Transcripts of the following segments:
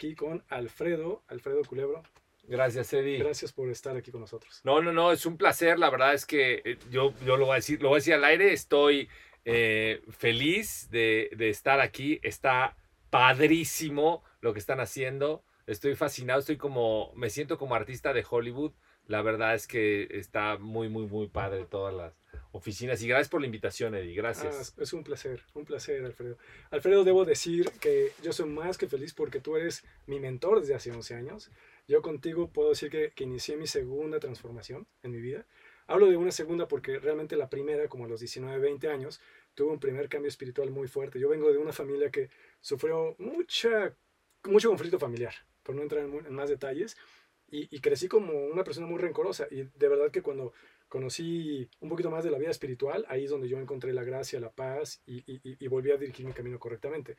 aquí con Alfredo, Alfredo Culebro. Gracias, Eddie. Gracias por estar aquí con nosotros. No, no, no, es un placer. La verdad es que eh, yo, yo lo voy a decir, lo voy a decir al aire. Estoy eh, feliz de, de estar aquí. Está padrísimo lo que están haciendo. Estoy fascinado, estoy como, me siento como artista de Hollywood. La verdad es que está muy, muy, muy padre todas las oficinas. Y gracias por la invitación, Eddie. Gracias. Ah, es un placer, un placer, Alfredo. Alfredo, debo decir que yo soy más que feliz porque tú eres mi mentor desde hace 11 años. Yo contigo puedo decir que, que inicié mi segunda transformación en mi vida. Hablo de una segunda porque realmente la primera, como a los 19, 20 años, tuve un primer cambio espiritual muy fuerte. Yo vengo de una familia que sufrió mucha, mucho conflicto familiar, por no entrar en, más detalles, y, crecí como una persona muy rencorosa. Y de verdad que cuando conocí un poquito más de la vida espiritual, ahí es donde yo encontré la gracia, la paz y, y volví a dirigir mi camino correctamente.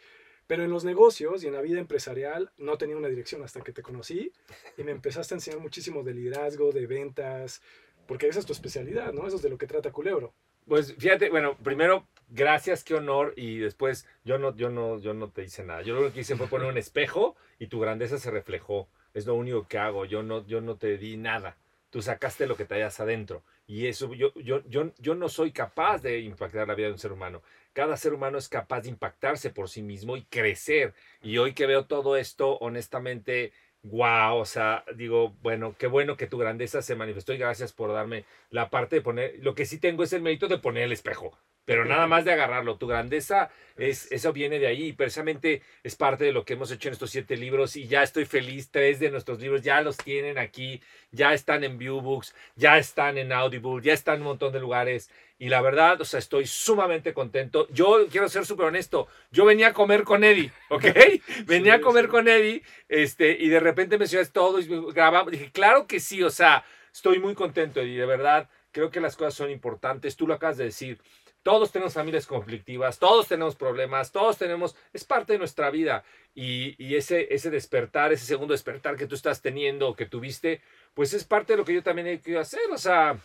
Pero en los negocios y en la vida empresarial no tenía una dirección hasta que te conocí y me empezaste a enseñar muchísimo de liderazgo, de ventas, porque esa es tu especialidad, ¿no? Eso es de lo que trata Culebro. Pues fíjate, bueno, primero, gracias, qué honor, y después yo no, yo no, yo no te hice nada. Yo lo que hice fue poner un espejo y tu grandeza se reflejó. Es lo único que hago. Yo no, yo no te di nada. Tú sacaste lo que te hayas adentro. Y eso, yo, yo, yo, yo no soy capaz de impactar la vida de un ser humano. Cada ser humano es capaz de impactarse por sí mismo y crecer. Y hoy que veo todo esto, honestamente, wow, o sea, digo, bueno, qué bueno que tu grandeza se manifestó y gracias por darme la parte de poner, lo que sí tengo es el mérito de poner el espejo, pero nada más de agarrarlo. Tu grandeza es, eso viene de ahí y precisamente es parte de lo que hemos hecho en estos siete libros y ya estoy feliz. Tres de nuestros libros ya los tienen aquí, ya están en Viewbooks, ya están en Audible, ya están en un montón de lugares y la verdad, o sea, estoy sumamente contento. Yo quiero ser súper honesto. Yo venía a comer con Eddie, ¿ok? venía a comer con Eddie, este, y de repente me decías todo y grabamos. Dije, claro que sí, o sea, estoy muy contento, Eddie, de verdad. Creo que las cosas son importantes. Tú lo acabas de decir. Todos tenemos familias conflictivas, todos tenemos problemas, todos tenemos, es parte de nuestra vida. Y, ese, ese despertar, ese segundo despertar que tú estás teniendo, que tuviste, pues es parte de lo que yo también he querido hacer. O sea,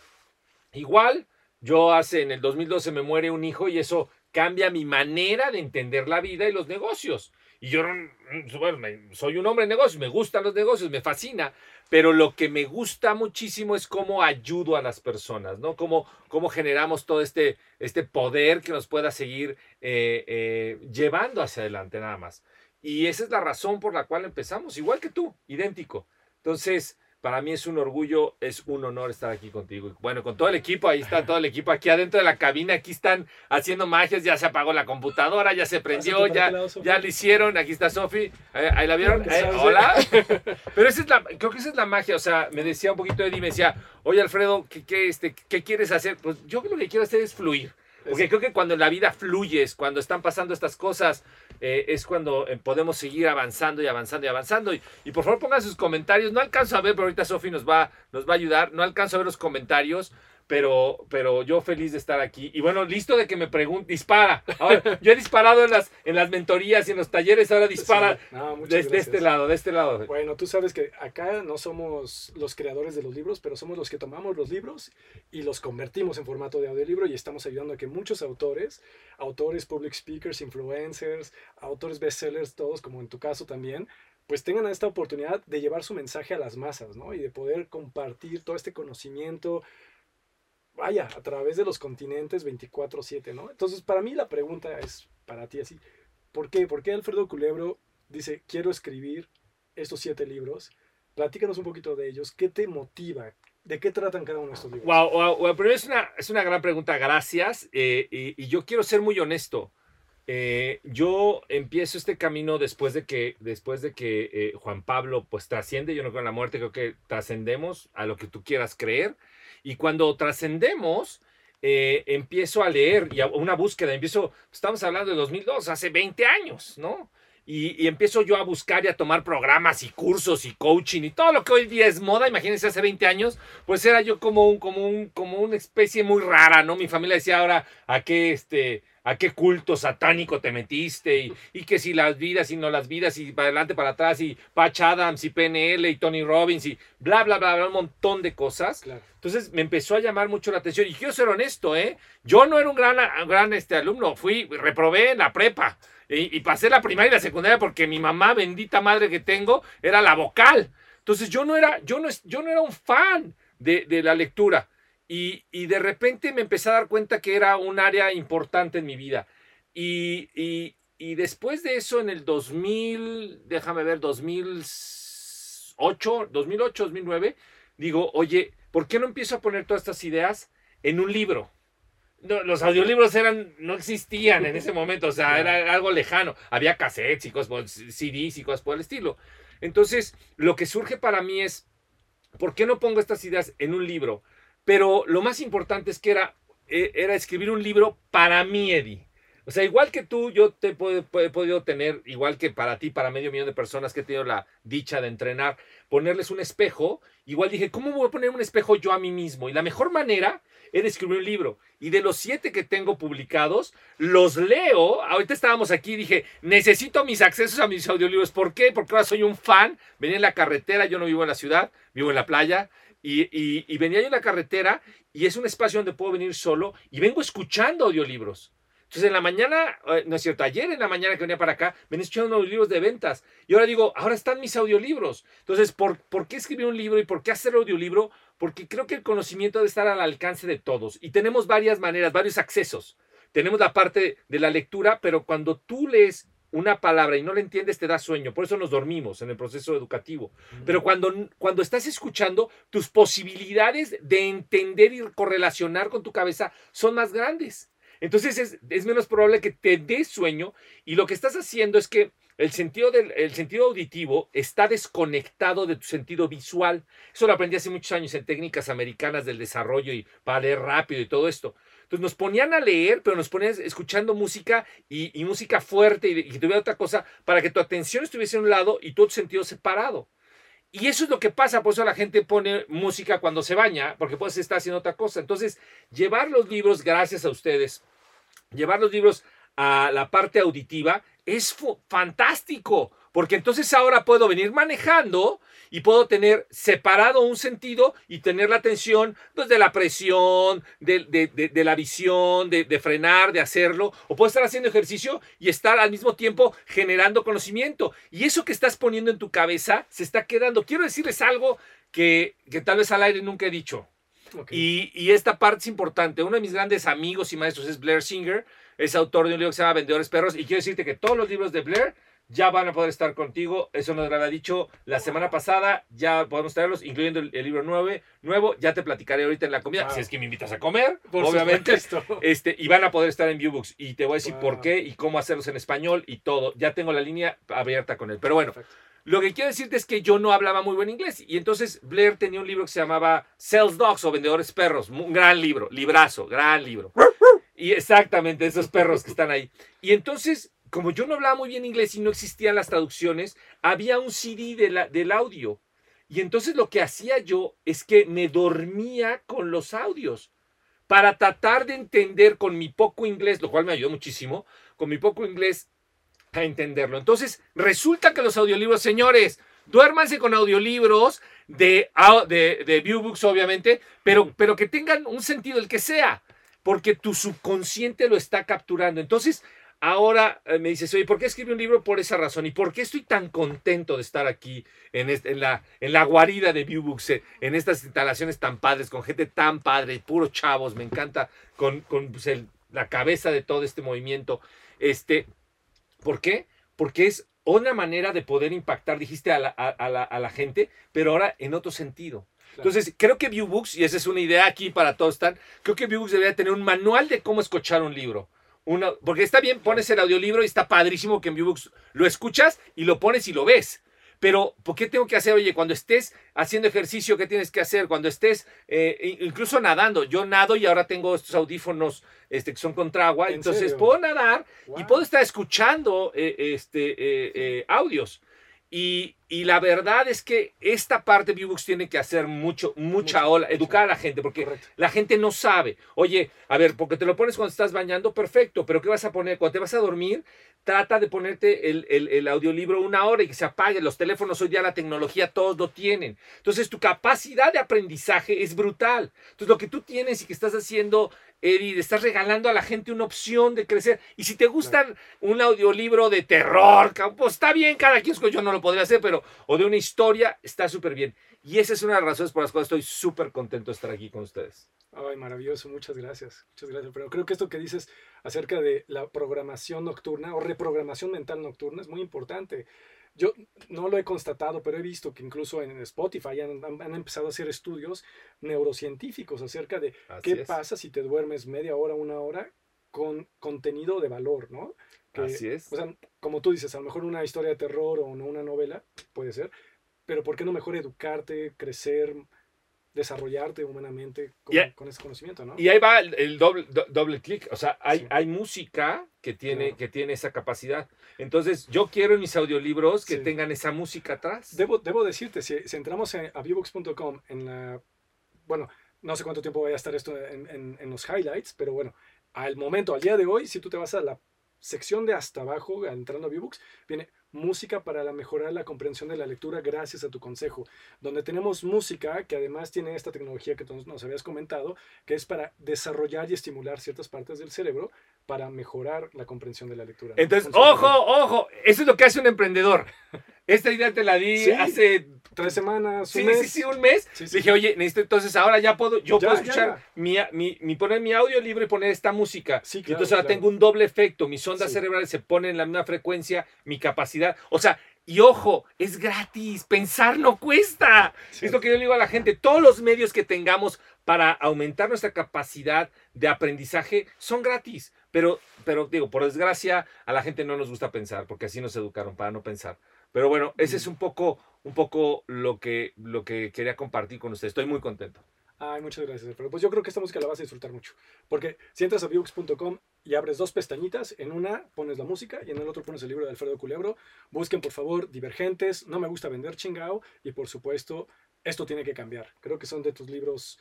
igual yo hace, en el 2012 me muere un hijo y eso cambia mi manera de entender la vida y los negocios. Y yo bueno, soy un hombre de negocios, me gustan los negocios, me fascina, pero lo que me gusta muchísimo es cómo ayudo a las personas, ¿no? Cómo, cómo generamos todo este, este poder que nos pueda seguir eh, eh, llevando hacia adelante nada más. Y esa es la razón por la cual empezamos, igual que tú, idéntico. Entonces, para mí es un orgullo, es un honor estar aquí contigo. Bueno, con todo el equipo, ahí está todo el equipo aquí adentro de la cabina, aquí están haciendo magias, ya se apagó la computadora, ya se prendió, ya, ya lo hicieron, aquí está Sofi, ahí, la vieron, eh, hola. Pero esa es la, creo que esa es la magia, o sea, me decía un poquito Eddie, me decía, oye Alfredo, ¿qué, qué, este, ¿qué quieres hacer? Pues yo lo que quiero hacer es fluir. Porque creo que cuando la vida fluyes, cuando están pasando estas cosas, eh, es cuando eh, podemos seguir avanzando y avanzando y avanzando. Y, por favor pongan sus comentarios. No alcanzo a ver, pero ahorita Sofi nos va, nos va a ayudar. No alcanzo a ver los comentarios pero, pero yo feliz de estar aquí. Y bueno, listo de que me pregunte, dispara. yo he disparado en las, en las mentorías y en los talleres, ahora dispara de, este lado, de este lado. Bueno, tú sabes que acá no somos los creadores de los libros, pero somos los que tomamos los libros y los convertimos en formato de audiolibro y estamos ayudando a que muchos autores, autores, public speakers, influencers, autores bestsellers, todos como en tu caso también, pues tengan esta oportunidad de llevar su mensaje a las masas, ¿no? Y de poder compartir todo este conocimiento, vaya, a través de los continentes 24/7, ¿no? Entonces, para mí la pregunta es para ti así, ¿por qué? ¿Por qué Alfredo Culebro dice, quiero escribir estos siete libros? Platícanos un poquito de ellos. ¿Qué te motiva? ¿De qué tratan cada uno de estos libros? Wow, wow, primero es una, es una gran pregunta, gracias. Eh, y, yo quiero ser muy honesto. Eh, yo empiezo este camino después de que, después de que eh, Juan Pablo pues trasciende, yo no creo en la muerte, creo que trascendemos a lo que tú quieras creer. Y cuando trascendemos, eh, empiezo a leer y a una búsqueda, empiezo, estamos hablando de 2002, hace 20 años, ¿no? Y, y, empiezo yo a buscar y a tomar programas y cursos y coaching y todo lo que hoy día es moda, imagínense hace 20 años, pues era yo como un, como un, como una especie muy rara, ¿no? Mi familia decía ahora, ¿a qué este, a qué culto satánico te metiste y, que si las vidas y no las vidas y para adelante, para atrás y Patch Adams y PNL y Tony Robbins y bla, bla, bla, bla, un montón de cosas. Entonces me empezó a llamar mucho la atención y quiero ser honesto, ¿eh? Yo no era un gran, gran este, alumno, fui, reprobé en la prepa. Y, pasé la primaria y la secundaria porque mi mamá, bendita madre que tengo, era la vocal. Entonces yo no era, yo no, yo no era un fan de, la lectura. Y, de repente me empecé a dar cuenta que era un área importante en mi vida. Y, y después de eso, en el 2000, déjame ver, 2008, 2008, 2009, digo, oye, ¿por qué no empiezo a poner todas estas ideas en un libro? los audiolibros eran, no existían en ese momento, o sea, era algo lejano. Había cassettes y cosas, CDs y cosas por el estilo. Entonces, lo que surge para mí es, ¿por qué no pongo estas ideas en un libro? Pero lo más importante es que era, eh, era escribir un libro para mí, Eddie. O sea, igual que tú, yo te he podido tener, igual que para ti, para medio millón de personas que he tenido la dicha de entrenar, ponerles un espejo. Igual dije, ¿cómo voy a poner un espejo yo a mí mismo? Y la mejor manera era escribir un libro. Y de los siete que tengo publicados, los leo. Ahorita estábamos aquí y dije, necesito mis accesos a mis audiolibros. ¿Por qué? Porque ahora soy un fan. Venía en la carretera, yo no vivo en la ciudad, vivo en la playa. Y, y venía yo en la carretera y es un espacio donde puedo venir solo y vengo escuchando audiolibros. Entonces en la mañana, eh, no es cierto, ayer en la mañana que venía para acá, venía escuchando los libros de ventas. Y ahora digo, ahora están mis audiolibros. Entonces, ¿por, ¿por qué escribir un libro y por qué hacer audiolibro? Porque creo que el conocimiento debe estar al alcance de todos. Y tenemos varias maneras, varios accesos. Tenemos la parte de la lectura, pero cuando tú lees una palabra y no la entiendes, te da sueño. Por eso nos dormimos en el proceso educativo. Pero cuando, cuando estás escuchando, tus posibilidades de entender y correlacionar con tu cabeza son más grandes. Entonces es, menos probable que te dé sueño y lo que estás haciendo es que el sentido, del, el sentido auditivo está desconectado de tu sentido visual. Eso lo aprendí hace muchos años en técnicas americanas del desarrollo y para leer rápido y todo esto. Entonces nos ponían a leer, pero nos ponían escuchando música y, música fuerte y, y que tuviera otra cosa para que tu atención estuviese a un lado y todo tu sentido separado. Y eso es lo que pasa, por eso la gente pone música cuando se baña, porque puedes estar haciendo otra cosa. Entonces, llevar los libros, gracias a ustedes, llevar los libros a la parte auditiva es fantástico, porque entonces ahora puedo venir manejando y puedo tener separado un sentido y tener la atención pues, de la presión, de, la visión, de, frenar, de hacerlo, o puedo estar haciendo ejercicio y estar al mismo tiempo generando conocimiento. Y eso que estás poniendo en tu cabeza se está quedando. Quiero decirles algo que, tal vez al aire nunca he dicho. Y, y, esta parte es importante. Uno de mis grandes amigos y maestros es Blair Singer, es autor de un libro que se llama Vendedores Perros. Y quiero decirte que todos los libros de Blair ya van a poder estar contigo. Eso nos lo había dicho la semana pasada. Ya podemos traerlos, incluyendo el, libro nuevo, nuevo. Ya te platicaré ahorita en la comida. Si es que me invitas a comer, obviamente. Este, y van a poder estar en Viewbooks. Y te voy a decir por qué y cómo hacerlos en español y todo. Ya tengo la línea abierta con él. Pero bueno. Lo que quiero decirte es que yo no hablaba muy buen inglés. Y entonces Blair tenía un libro que se llamaba Sales Dogs o Vendedores Perros. Un gran libro, librazo, gran libro. Y exactamente, esos perros que están ahí. Y entonces como yo no hablaba muy bien inglés y no existían las traducciones, había un CD del audio. Y entonces lo que hacía yo es que me dormía con los audios para tratar de entender con mi poco inglés, lo cual me ayudó muchísimo, con mi poco inglés a entenderlo. Entonces, resulta que los audiolibros, señores, duérmanse con audiolibros de, de, de Viewbooks, obviamente, pero, pero que tengan un sentido, el que sea, porque tu subconsciente lo está capturando. Entonces, Ahora eh, me dices, oye, ¿por qué escribí un libro? Por esa razón. ¿Y por qué estoy tan contento de estar aquí en, en, la, en la guarida de Viewbooks, eh, en estas instalaciones tan padres, con gente tan padre, puros chavos? Me encanta con, con pues, la cabeza de todo este movimiento. Este, ¿Por qué? Porque es una manera de poder impactar, dijiste, a la, a, la, a la gente, pero ahora en otro sentido. Entonces, creo que Viewbooks, y esa es una idea aquí para todos, están, creo que Viewbooks debería tener un manual de cómo escuchar un libro porque está bien, pones el audiolibro y está padrísimo que en Viewbooks lo escuchas y lo pones y lo ves. Pero, ¿por qué tengo que hacer? Oye, cuando estés haciendo ejercicio, ¿qué tienes que hacer? Cuando estés eh, incluso nadando. Yo nado y ahora tengo estos audífonos este, que son contra agua. Entonces puedo nadar y puedo estar escuchando eh, este, eh, audios. Y, la verdad es que esta parte de Viewbooks tiene que hacer mucho, mucha ola, educar a la gente, porque la gente no sabe. Oye, a ver, porque te lo pones cuando estás bañando, perfecto, pero ¿qué vas a poner? Cuando te vas a dormir, trata de ponerte el, el, audiolibro una hora y que se apague. Los teléfonos hoy día, la tecnología, todos lo tienen. Entonces, tu capacidad de aprendizaje es brutal. Entonces, lo que tú tienes y que estás haciendo Eddie, le estás regalando a la gente una opción de crecer. Y si te gustan un audiolibro de terror, pues está bien, cada quien, yo no lo podría hacer, pero, o de una historia, está súper bien. Y esa es una de las razones por las cuales estoy súper contento de estar aquí con ustedes. Ay, maravilloso, muchas gracias, muchas gracias. Pero creo que esto que dices acerca de la programación nocturna o reprogramación mental nocturna es muy importante. Yo no lo he constatado, pero he visto que incluso en Spotify han, empezado a hacer estudios neurocientíficos acerca de qué pasa si te duermes media hora, una hora con contenido de valor, ¿no? Así es. O sea, como tú dices, a lo mejor una historia de terror o no una novela, puede ser, pero ¿por qué no mejor educarte, crecer, desarrollarte humanamente con, ese conocimiento, ¿no? Y ahí va el, doble, doble clic, o sea, hay, hay música que tiene, que tiene esa capacidad. Entonces, yo quiero en mis audiolibros que tengan esa música atrás. Debo, debo decirte, si, entramos a viewbooks.com en la, bueno, no sé cuánto tiempo vaya a estar esto en, en, los highlights, pero bueno, al momento, al día de hoy, si tú te vas a la sección de hasta abajo, entrando a Viewbooks, viene música para mejorar la comprensión de la lectura gracias a tu consejo, donde tenemos música que además tiene esta tecnología que nos habías comentado, que es para desarrollar y estimular ciertas partes del cerebro para mejorar la comprensión de la lectura. Entonces, ojo, ojo, eso es lo que hace un emprendedor. Esta idea te la di hace tres semanas, un sí, mes. Sí, sí, un mes. Dije, oye, necesito, entonces ahora ya puedo, yo puedo escuchar, Mi, mi, poner mi audio libre y poner esta música. y entonces ahora tengo un doble efecto, mis ondas cerebrales se ponen en la misma frecuencia, mi capacidad, o sea, y ojo, es gratis, pensar no cuesta. Es lo que yo le digo a la gente, todos los medios que tengamos para aumentar nuestra capacidad de aprendizaje son gratis. Pero, pero digo, por desgracia, a la gente no nos gusta pensar, porque así nos educaron para no pensar. Pero bueno, ese es un poco, un poco lo, que, lo que quería compartir con ustedes. Estoy muy contento. Ay, muchas gracias, Pero Pues yo creo que esta música la vas a disfrutar mucho. Porque si entras a viewbooks.com y abres dos pestañitas, en una pones la música y en el otro pones el libro de Alfredo Culebro. Busquen, por favor, Divergentes. No me gusta vender chingao. Y por supuesto, esto tiene que cambiar. Creo que son de tus libros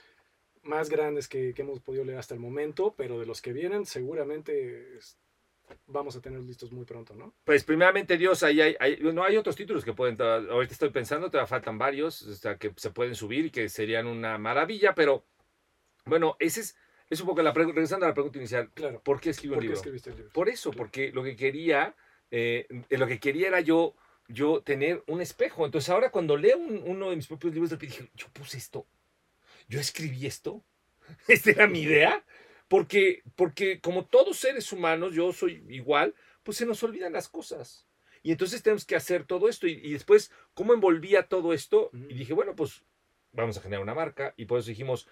más grandes que, que hemos podido leer hasta el momento, pero de los que vienen, seguramente vamos a tener listos muy pronto, ¿no? Pues primeramente Dios, ahí hay, no hay otros títulos que pueden, ahorita estoy pensando, te faltan varios, o sea, que se pueden subir y que serían una maravilla, pero bueno, ese es, es un poco la regresando a la pregunta inicial, claro. ¿por qué escribí un libro? Escribiste el libro? Por eso, porque lo que quería, eh, lo que quería era yo, yo tener un espejo. Entonces ahora cuando leo uno de mis propios libros, dije, yo puse esto, yo escribí esto, esta era mi idea. Porque, porque como todos seres humanos, yo soy igual, pues se nos olvidan las cosas. Y entonces tenemos que hacer todo esto. Y, después, ¿cómo envolvía todo esto? Y dije, bueno, pues vamos a generar una marca. Y por eso dijimos,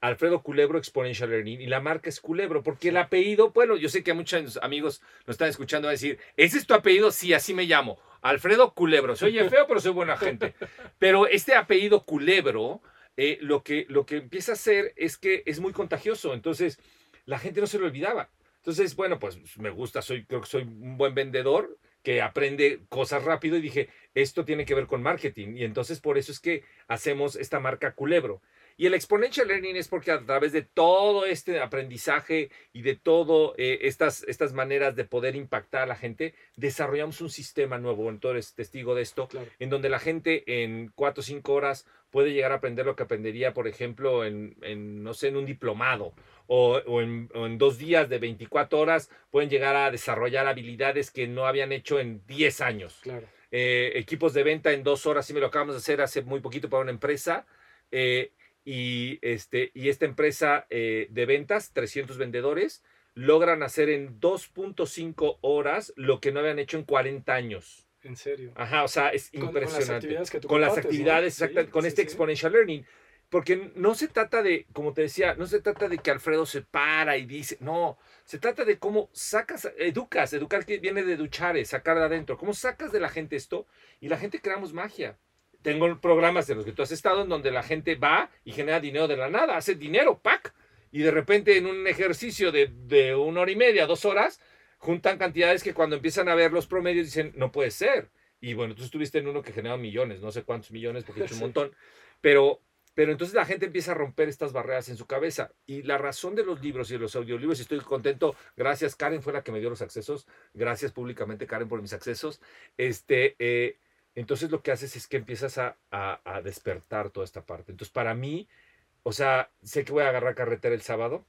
Alfredo Culebro Exponential Learning. Y la marca es Culebro, porque el apellido, bueno, yo sé que a muchos amigos nos están escuchando a decir, ¿ese es tu apellido? Sí, así me llamo. Alfredo Culebro. Soy feo, pero soy buena gente. Pero este apellido Culebro, eh, lo, que, lo que empieza a hacer es que es muy contagioso. Entonces, la gente no se lo olvidaba. Entonces, bueno, pues me gusta, soy, creo que soy un buen vendedor que aprende cosas rápido y dije, esto tiene que ver con marketing. Y entonces por eso es que hacemos esta marca Culebro. Y el exponential learning es porque a través de todo este aprendizaje y de todo eh, estas, estas maneras de poder impactar a la gente, desarrollamos un sistema nuevo. Entonces, testigo de esto, en donde la gente en cuatro o cinco horas puede llegar a aprender lo que aprendería, por ejemplo, en, no sé, en un diplomado o, en, dos días de 24 horas pueden llegar a desarrollar habilidades que no habían hecho en 10 años. Eh, equipos de venta en dos horas, sí me lo acabamos de hacer hace muy poquito para una empresa. Eh, y, este, y esta empresa eh, de ventas, 300 vendedores, logran hacer en 2.5 horas lo que no habían hecho en 40 años. En serio. Ajá, o sea, es impresionante. Con las actividades que tú Con las actividades, con este exponential learning. Porque no se trata de, como te decía, no se trata de que Alfredo se para y dice, no, se trata de cómo sacas, educas, educar que viene de duchar, sacar de adentro, cómo sacas de la gente esto y la gente creamos magia tengo programas de los que tú has estado en donde la gente va y genera dinero de la nada, hace dinero, pack, y de repente en un ejercicio de, de una hora y media, dos horas, juntan cantidades que cuando empiezan a ver los promedios dicen, no puede ser. Y bueno, tú estuviste en uno que generaba millones, no sé cuántos millones, porque es un montón, pero, pero entonces la gente empieza a romper estas barreras en su cabeza. Y la razón de los libros y de los audiolibros, y estoy contento, gracias Karen, fue la que me dio los accesos, gracias públicamente Karen por mis accesos, este, eh, entonces lo que haces es que empiezas a, despertar toda esta parte. Entonces para mí, o sea, sé que voy a agarrar carretera el sábado,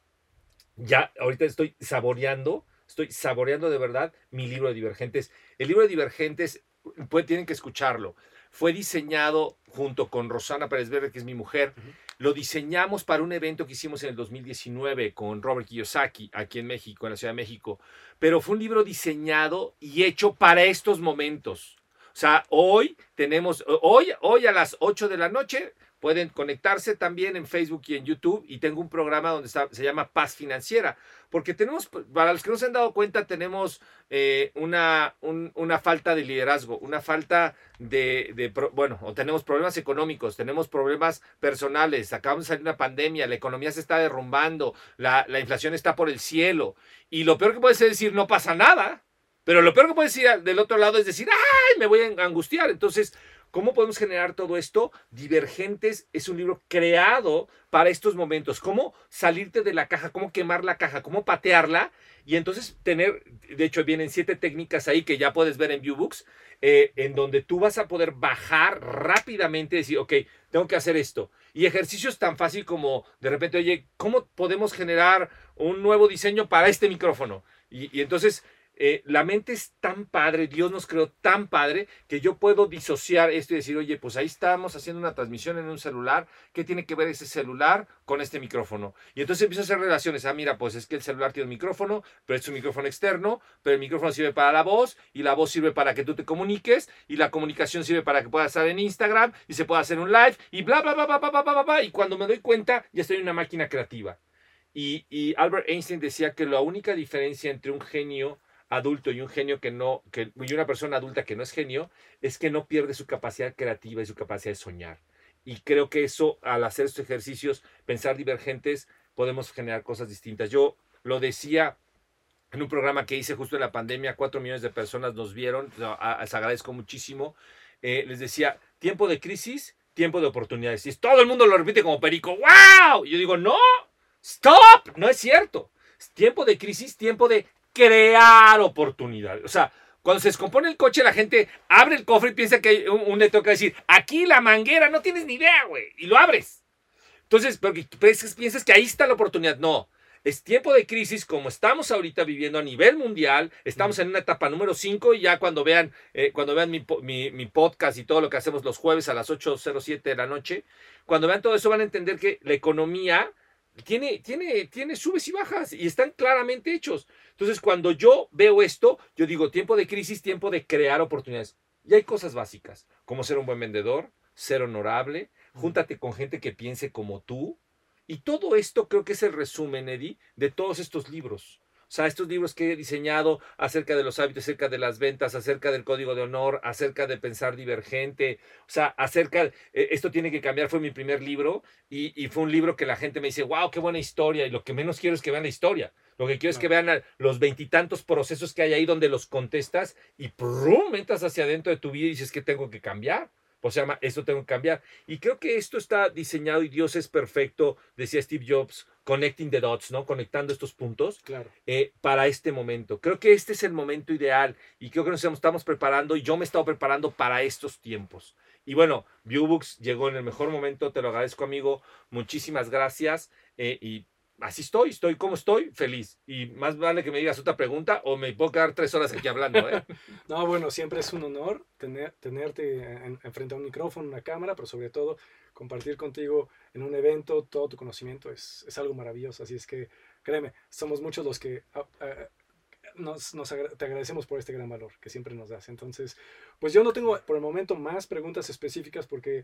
ya ahorita estoy saboreando, estoy saboreando de verdad mi libro de Divergentes. El libro de Divergentes, pues, tienen que escucharlo. Fue diseñado junto con Rosana Pérez Verde, que es mi mujer. Lo diseñamos para un evento que hicimos en el 2019 con Robert Kiyosaki aquí en México, en la Ciudad de México. Pero fue un libro diseñado y hecho para estos momentos. O sea, hoy tenemos, hoy, hoy a las 8 de la noche Pueden conectarse también en Facebook y en YouTube y tengo un programa donde se llama Paz Financiera, porque tenemos, para los que no se han dado cuenta, tenemos eh, una, una falta de liderazgo, una falta de, bueno, o tenemos problemas económicos, tenemos problemas personales, acabamos de salir de una pandemia, la economía se está derrumbando, la, la inflación está por el cielo y lo peor que puede ser decir no pasa nada, pero lo peor que puede decir del otro lado es decir, ay, me voy a angustiar. Entonces, ¿Cómo podemos generar todo esto? Divergentes es un libro creado para estos momentos. ¿Cómo salirte de la caja? ¿Cómo quemar la caja? ¿Cómo patearla? Y entonces tener, de hecho vienen siete técnicas ahí que ya puedes ver en Viewbooks, eh, en donde tú vas a poder bajar rápidamente y decir, ok, tengo que hacer esto. Y ejercicios tan fácil como de repente, oye, ¿cómo podemos generar un nuevo diseño para este micrófono? Y entonces eh, la mente es tan padre, Dios nos creó tan padre, que yo puedo disociar esto y decir, oye, pues ahí estamos haciendo una transmisión en un celular, ¿qué tiene que ver ese celular con este micrófono? Y entonces empiezo a hacer relaciones, ah, mira, pues es que el celular tiene un micrófono, pero es un micrófono externo, pero el micrófono sirve para la voz, y la voz sirve para que tú te comuniques, y la comunicación sirve para que puedas estar en Instagram, y se pueda hacer un live, y bla, bla, bla, bla, bla, bla, bla, bla, y cuando me doy cuenta, ya estoy en una máquina creativa. Y, y Albert Einstein decía que la única diferencia entre un genio adulto y un genio que no, que, y una persona adulta que no es genio, es que no pierde su capacidad creativa y su capacidad de soñar. Y creo que eso, al hacer estos ejercicios, pensar divergentes, podemos generar cosas distintas. Yo lo decía en un programa que hice justo en la pandemia, cuatro millones de personas nos vieron, les agradezco muchísimo. Eh, les decía, tiempo de crisis, tiempo de oportunidades. Y todo el mundo lo repite como perico, ¡wow! Y yo digo, no, stop, no es cierto. Tiempo de crisis, tiempo de crear oportunidades. O sea, cuando se descompone el coche, la gente abre el cofre y piensa que hay un, un que decir, aquí la manguera, no tienes ni idea, güey, y lo abres. Entonces, porque piensas que ahí está la oportunidad. No, es tiempo de crisis como estamos ahorita viviendo a nivel mundial. Estamos en una etapa número 5 y ya cuando vean, eh, cuando vean mi, mi, podcast y todo lo que hacemos los jueves a las 8.07 de la noche, cuando vean todo eso van a entender que la economía tiene, tiene, tiene subes y bajas y están claramente hechos. Entonces, cuando yo veo esto, yo digo, tiempo de crisis, tiempo de crear oportunidades. Y hay cosas básicas, como ser un buen vendedor, ser honorable, júntate con gente que piense como tú. Y todo esto creo que es el resumen, Eddie, de todos estos libros. O sea, estos libros que he diseñado acerca de los hábitos, acerca de las ventas, acerca del código de honor, acerca de pensar divergente, o sea, acerca, eh, esto tiene que cambiar, fue mi primer libro y, y, fue un libro que la gente me dice, wow, qué buena historia y lo que menos quiero es que vean la historia. Lo que quiero es que vean los veintitantos procesos que hay ahí donde los contestas y prum, entras hacia adentro de tu vida y dices que tengo que cambiar. O sea, esto tengo que cambiar. Y creo que esto está diseñado y Dios es perfecto, decía Steve Jobs, connecting the dots, ¿no? Conectando estos puntos claro. Eh, para este momento. Creo que este es el momento ideal y creo que nos estamos preparando y yo me he estado preparando para estos tiempos. Y bueno, Viewbooks llegó en el mejor momento, te lo agradezco amigo, muchísimas gracias eh, y así estoy, estoy como estoy, feliz. Y más vale que me digas otra pregunta o me puedo quedar tres horas aquí hablando. ¿eh? no, bueno, siempre es un honor tener, tenerte en, frente a un micrófono, una cámara, pero sobre todo compartir contigo en un evento todo tu conocimiento es, es algo maravilloso. Así es que, créeme, somos muchos los que ah, ah, nos, nos te agradecemos por este gran valor que siempre nos das. Entonces, pues yo no tengo por el momento más preguntas específicas porque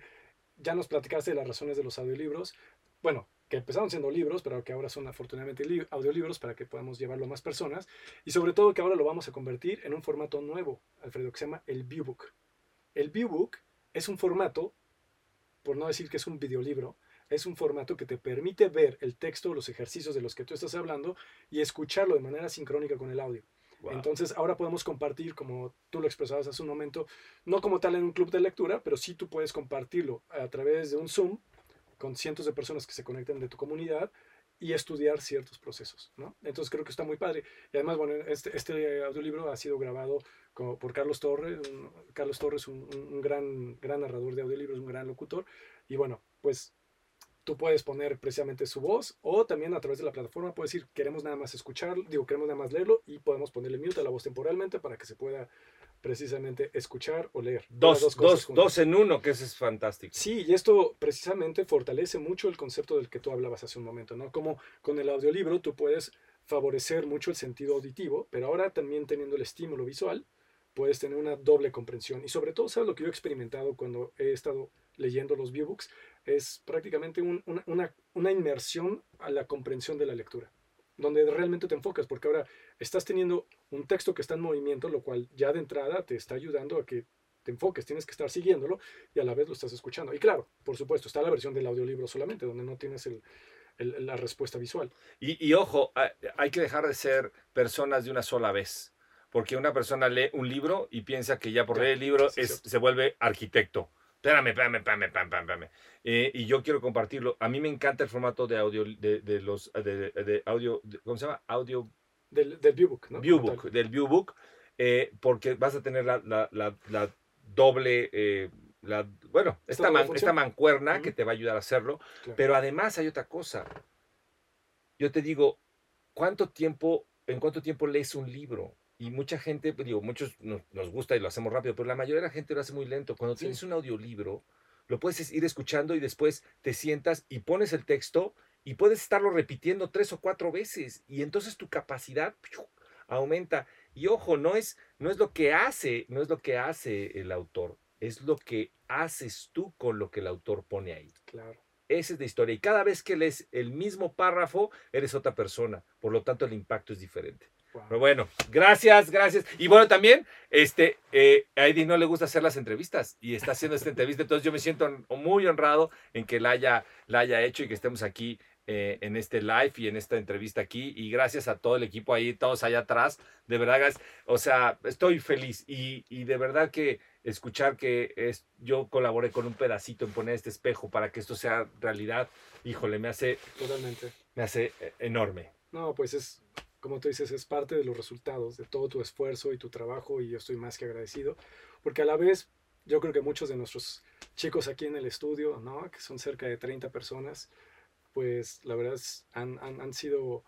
ya nos platicaste de las razones de los audiolibros. Bueno, que empezaron siendo libros, pero que ahora son afortunadamente audiolibros para que podamos llevarlo a más personas. Y sobre todo que ahora lo vamos a convertir en un formato nuevo, Alfredo, que se llama el Viewbook. El Viewbook es un formato, por no decir que es un videolibro, es un formato que te permite ver el texto, los ejercicios de los que tú estás hablando y escucharlo de manera sincrónica con el audio. Entonces ahora podemos compartir, como tú lo expresabas hace un momento, no como tal en un club de lectura, pero sí tú puedes compartirlo a través de un Zoom con cientos de personas que se conectan de tu comunidad y estudiar ciertos procesos, ¿no? Entonces creo que está muy padre. Y además, bueno, este, este audiolibro ha sido grabado por Carlos Torres, Carlos Torres, un, un, gran, gran narrador de audiolibros, un gran locutor. Y bueno, pues tú puedes poner precisamente su voz o también a través de la plataforma puedes decir, queremos nada más escuchar, digo, queremos nada más leerlo y podemos ponerle mute a la voz temporalmente para que se pueda precisamente escuchar o leer. Dos, dos, cosas dos, en uno, que eso es fantástico. Sí, y esto precisamente fortalece mucho el concepto del que tú hablabas hace un momento, ¿no? Como con el audiolibro tú puedes favorecer mucho el sentido auditivo, pero ahora también teniendo el estímulo visual, puedes tener una doble comprensión. Y sobre todo, ¿sabes lo que yo he experimentado cuando he estado leyendo los viewbooks? Es prácticamente un- una, una- una inmersión a la comprensión de la lectura, donde realmente te enfocas, porque ahora estás teniendo un texto que está en movimiento, lo cual ya de entrada te está ayudando a que te enfoques, tienes que estar siguiéndolo y a la vez lo estás escuchando. Y claro, por supuesto, está la versión del audiolibro solamente, donde no tienes el- el- la respuesta visual. Y, y ojo, hay, que dejar de ser personas de una sola vez. Porque una persona lee un libro y piensa que ya por leer el libro es- se vuelve arquitecto. Espérame, espérame, espérame, espérame, espérame. Eh, y yo quiero compartirlo. A mí me encanta el formato de audio, de, de los, de, de audio, ¿cómo se llama? Audio Del, del viewbook, ¿no? Viewbook, del Viewbook, eh, porque vas a tener la, la- la- la doble, eh, la, bueno, Esta man- esta mancuerna que te va a ayudar a hacerlo, Claro. pero además hay otra cosa. Yo te digo, ¿cuánto tiempo, en cuánto tiempo lees un libro? Y mucha gente, digo, muchos nos, nos gusta y lo hacemos rápido, pero la mayoría de la gente lo hace muy lento. Cuando Sí. tienes un audiolibro, lo puedes ir escuchando y después te sientas y pones el texto y puedes estarlo repitiendo tres o cuatro veces y entonces tu capacidad aumenta. Y ojo, no es, no es lo que hace, no es lo que hace el autor, es lo que haces tú con lo que el autor pone ahí. Claro. Esa es la historia. Y cada vez que lees el mismo párrafo, eres otra persona. Por lo tanto, el impacto es diferente. Pero bueno, gracias, gracias. Y bueno, también, este, eh, a Eddie no le gusta hacer las entrevistas y está haciendo esta entrevista. Entonces yo me siento muy honrado en que la haya, la haya hecho y que estemos aquí eh, en este live y en esta entrevista aquí. Y gracias a todo el equipo ahí, todos allá atrás. De verdad, o sea, estoy feliz y, y de verdad que escuchar que es, yo colaboré con un pedacito en poner este espejo para que esto sea realidad, híjole, me hace, Totalmente. me hace eh, enorme. No, pues es, como tú dices, es parte de los resultados de todo tu esfuerzo y tu trabajo y yo estoy más que agradecido, porque a la vez yo creo que muchos de nuestros chicos aquí en el estudio, ¿no? que son cerca de 30 personas, pues la verdad es- han, han, han sido,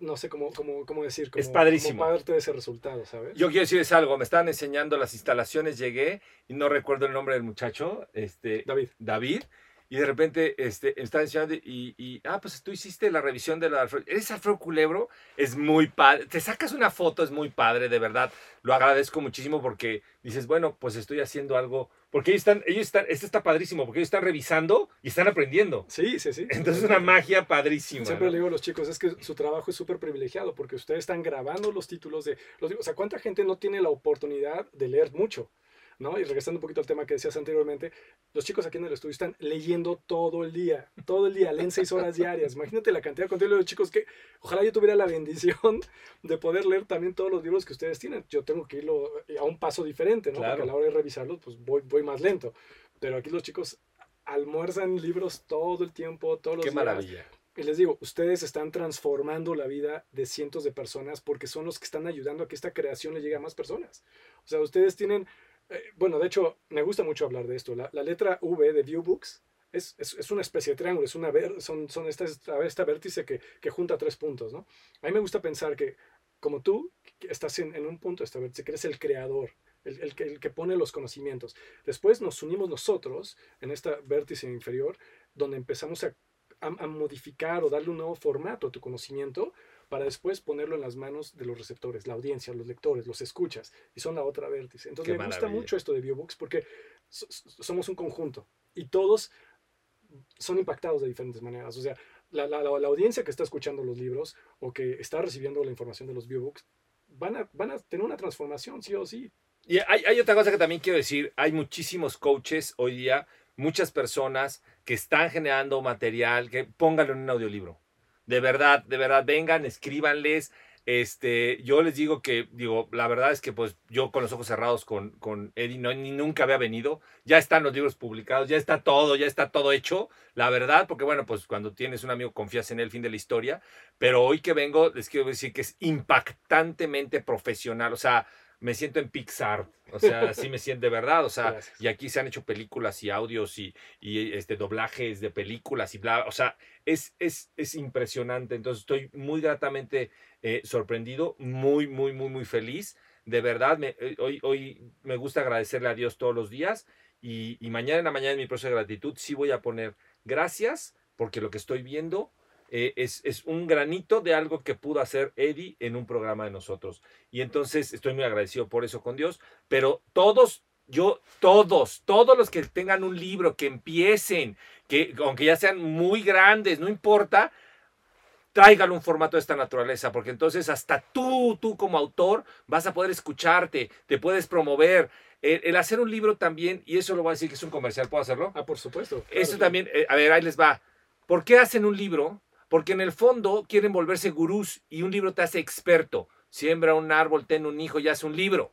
no sé cómo, cómo, cómo decir, como, Es padrísimo. como parte de ese resultado, ¿sabes? Yo quiero decirles algo, me estaban enseñando las instalaciones, llegué y no recuerdo el nombre del muchacho, este, David, David, y de repente este, estaba enseñando y, y, ah, pues tú hiciste la revisión de la Alfredo. ¿Eres Alfredo Culebro? Es muy padre. Te sacas una foto, es muy padre, de verdad. Lo agradezco muchísimo porque dices, bueno, pues estoy haciendo algo. Porque ellos están, ellos están, este está padrísimo, porque ellos están revisando y están aprendiendo. sí, sí, sí. Entonces es una magia padrísima. Siempre ¿no? le digo a los chicos, es que su trabajo es súper privilegiado porque ustedes están grabando los títulos de... Los, o sea, ¿cuánta gente no tiene la oportunidad de leer mucho? ¿No? Y regresando un poquito al tema que decías anteriormente, los chicos aquí en el estudio están leyendo todo el día, todo el día, leen seis horas diarias. Imagínate la cantidad de contenido de chicos que ojalá yo tuviera la bendición de poder leer también todos los libros que ustedes tienen. Yo tengo que irlo a un paso diferente, ¿no? Claro. Porque a la hora de revisarlos, pues voy, voy más lento. Pero aquí los chicos almuerzan libros todo el tiempo, todos los Qué días. maravilla. Y les digo, ustedes están transformando la vida de cientos de personas porque son los que están ayudando a que esta creación le llegue a más personas. O sea, ustedes tienen, eh, bueno, de hecho, me gusta mucho hablar de esto. La, letra V de Viewbooks es, es, es, una especie de triángulo, es una ver, son, son esta, esta, vértice que, que, junta tres puntos, ¿no? A mí me gusta pensar que, como tú, estás en, en, un punto de esta vértice, que eres el creador, el, el que pone los conocimientos. Después nos unimos nosotros en esta vértice inferior, donde empezamos a a, a, modificar o darle un nuevo formato a tu conocimiento para después ponerlo en las manos de los receptores, la audiencia, los lectores, los escuchas, y son la otra vértice. Entonces Qué me gusta maravilla. mucho esto de Biobooks porque so, somos un conjunto y todos son impactados de diferentes maneras. O sea, la, la, la, audiencia que está escuchando los libros o que está recibiendo la información de los Biobooks van a, van a tener una transformación, sí o sí. Y hay, hay otra cosa que también quiero decir, hay muchísimos coaches hoy día muchas personas que están generando material, que pónganlo en un audiolibro. De verdad, de verdad, vengan, escríbanles. Este, yo les digo que, digo, la verdad es que pues yo con los ojos cerrados con, con Eddie no, ni nunca había venido. Ya están los libros publicados, ya está todo, ya está todo hecho. La verdad, porque bueno, pues cuando tienes un amigo confías en él, fin de la historia. Pero hoy que vengo, les quiero decir que es impactantemente profesional. O sea, me siento en Pixar, o sea, así me siento de verdad, o sea, Gracias. y aquí se han hecho películas y audios y, y este, doblajes de películas y bla, o sea, es, es, es impresionante, entonces estoy muy gratamente eh, sorprendido, muy, muy, muy, muy feliz, de verdad, me, eh, hoy, hoy me gusta agradecerle a Dios todos los días y, y mañana en la mañana en mi proceso de gratitud sí voy a poner gracias porque lo que estoy viendo eh, es, es, un granito de algo que pudo hacer Eddie en un programa de nosotros. Y entonces estoy muy agradecido por eso con Dios, pero todos, yo, todos, todos los que tengan un libro, que empiecen, que aunque ya sean muy grandes, no importa, tráigalo un formato de esta naturaleza, porque entonces hasta tú, tú como autor, vas a poder escucharte, te puedes promover. El, el hacer un libro también, y eso lo voy a decir que es un comercial, ¿puedo hacerlo? Ah, por supuesto. claro, Esto claro. también, eh, a ver, ahí les va. ¿Por qué hacen un libro? Porque en el fondo quieren volverse gurús y un libro te hace experto. Siembra un árbol, ten un hijo y hace un libro.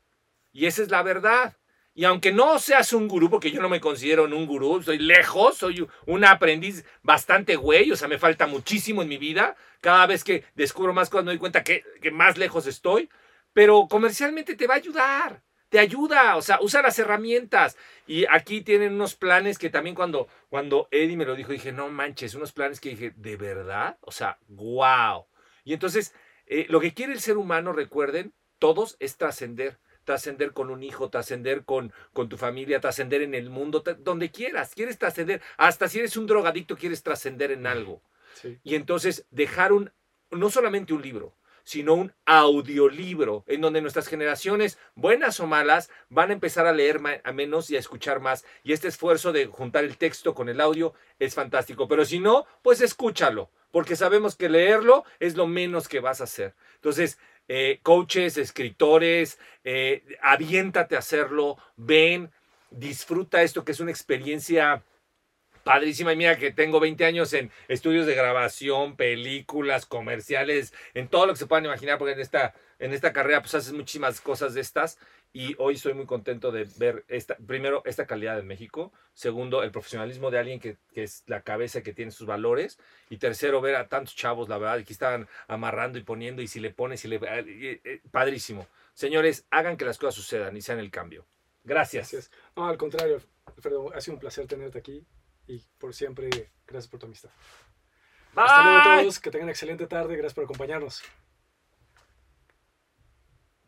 Y esa es la verdad. Y aunque no seas un gurú, porque yo no me considero un gurú, soy lejos, soy un aprendiz bastante güey, o sea, me falta muchísimo en mi vida. Cada vez que descubro más cosas me doy cuenta que, que más lejos estoy. Pero comercialmente te va a ayudar, te ayuda, o sea, usa las herramientas. Y aquí tienen unos planes que también cuando, cuando Eddie me lo dijo, dije, no manches, unos planes que dije, ¿de verdad? O sea, wow. Y entonces, eh, lo que quiere el ser humano, recuerden, todos es trascender trascender con un hijo, trascender con, con tu familia, trascender en el mundo, donde quieras, quieres trascender, hasta si eres un drogadicto, quieres trascender en algo. Sí. Y entonces dejar un, no solamente un libro, sino un audiolibro en donde nuestras generaciones, buenas o malas, van a empezar a leer a menos y a escuchar más. Y este esfuerzo de juntar el texto con el audio es fantástico. Pero si no, pues escúchalo, porque sabemos que leerlo es lo menos que vas a hacer. Entonces, eh, coaches, escritores, eh, aviéntate a hacerlo, ven, disfruta esto que es una experiencia padrísima. Y mira que tengo 20 años en estudios de grabación, películas, comerciales, en todo lo que se puedan imaginar, porque en esta, en esta carrera pues haces muchísimas cosas de estas. Y hoy estoy muy contento de ver, esta, primero, esta calidad en México. Segundo, el profesionalismo de alguien que, es la cabeza, que tiene sus valores. Y tercero, ver a tantos chavos, la verdad, que estaban amarrando y poniendo, y si le pones, y le... eh, eh, padrísimo. Señores, hagan que las cosas sucedan y sean el cambio. Gracias. Gracias. No, al contrario, Alfredo, ha sido un placer tenerte aquí y por siempre, gracias por tu amistad. Bye. Hasta luego a todos, que tengan excelente tarde, gracias por acompañarnos.